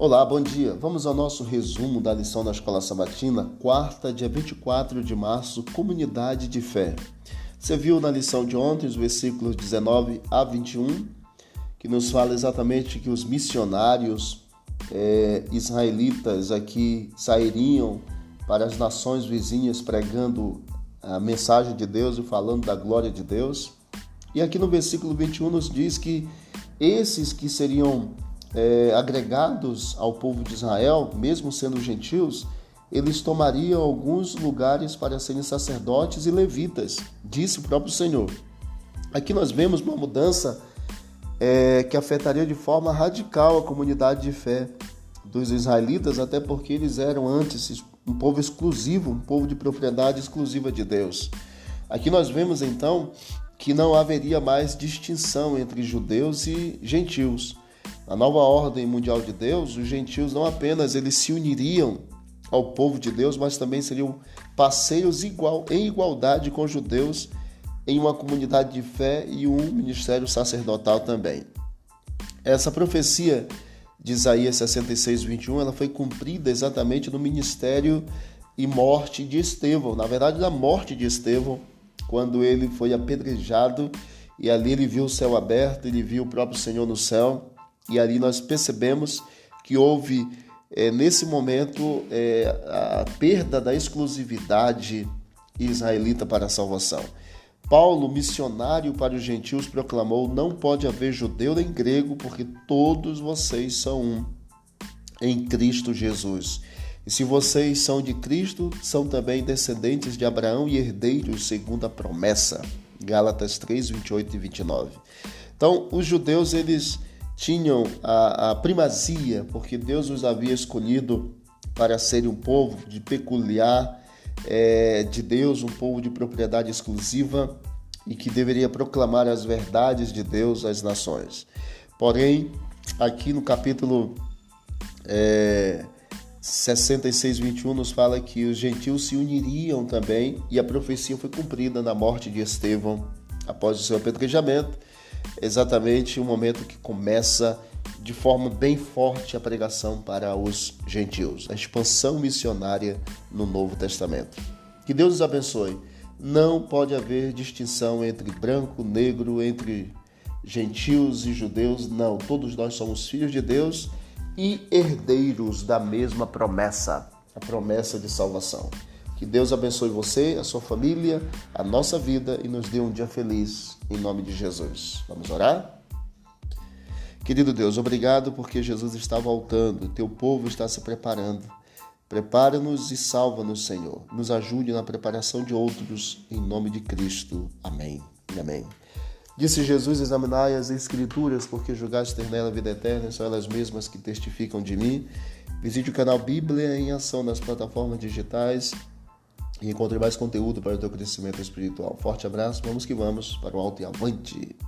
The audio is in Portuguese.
Olá, bom dia. Vamos ao nosso resumo da lição da Escola Sabatina, quarta, dia 24 de março, Comunidade de Fé. Você viu na lição de ontem os versículos 19 a 21, que nos fala exatamente que os missionários é, israelitas aqui sairiam para as nações vizinhas pregando a mensagem de Deus e falando da glória de Deus. E aqui no versículo 21 nos diz que esses que seriam é, agregados ao povo de Israel, mesmo sendo gentios, eles tomariam alguns lugares para serem sacerdotes e levitas, disse o próprio Senhor. Aqui nós vemos uma mudança é, que afetaria de forma radical a comunidade de fé dos israelitas, até porque eles eram antes um povo exclusivo, um povo de propriedade exclusiva de Deus. Aqui nós vemos então que não haveria mais distinção entre judeus e gentios. Na nova ordem mundial de Deus, os gentios não apenas eles se uniriam ao povo de Deus, mas também seriam parceiros igual, em igualdade com os judeus em uma comunidade de fé e um ministério sacerdotal também. Essa profecia de Isaías 66, 21, ela foi cumprida exatamente no ministério e morte de Estevão. Na verdade, na morte de Estevão, quando ele foi apedrejado e ali ele viu o céu aberto, ele viu o próprio Senhor no céu e ali nós percebemos que houve é, nesse momento é, a perda da exclusividade israelita para a salvação. Paulo, missionário para os gentios, proclamou: Não pode haver judeu nem grego, porque todos vocês são um em Cristo Jesus. E se vocês são de Cristo, são também descendentes de Abraão e herdeiros segundo a promessa. Gálatas 3, 28 e 29. Então, os judeus, eles tinham a, a primazia, porque Deus os havia escolhido para serem um povo de peculiar é, de Deus, um povo de propriedade exclusiva e que deveria proclamar as verdades de Deus às nações. Porém, aqui no capítulo é, 66, 21 nos fala que os gentios se uniriam também e a profecia foi cumprida na morte de Estevão após o seu apedrejamento exatamente o momento que começa de forma bem forte a pregação para os gentios, a expansão missionária no Novo Testamento. Que Deus os abençoe. Não pode haver distinção entre branco, negro, entre gentios e judeus, não. Todos nós somos filhos de Deus e herdeiros da mesma promessa, a promessa de salvação. Que Deus abençoe você, a sua família, a nossa vida e nos dê um dia feliz, em nome de Jesus. Vamos orar? Querido Deus, obrigado porque Jesus está voltando, teu povo está se preparando. Prepara-nos e salva-nos, Senhor. Nos ajude na preparação de outros, em nome de Cristo. Amém. Amém. Disse Jesus: Examinai as Escrituras, porque julgaste ter nela a vida eterna, são elas mesmas que testificam de mim. Visite o canal Bíblia em Ação nas plataformas digitais e encontre mais conteúdo para o teu crescimento espiritual. Forte abraço, vamos que vamos para o alto e avante!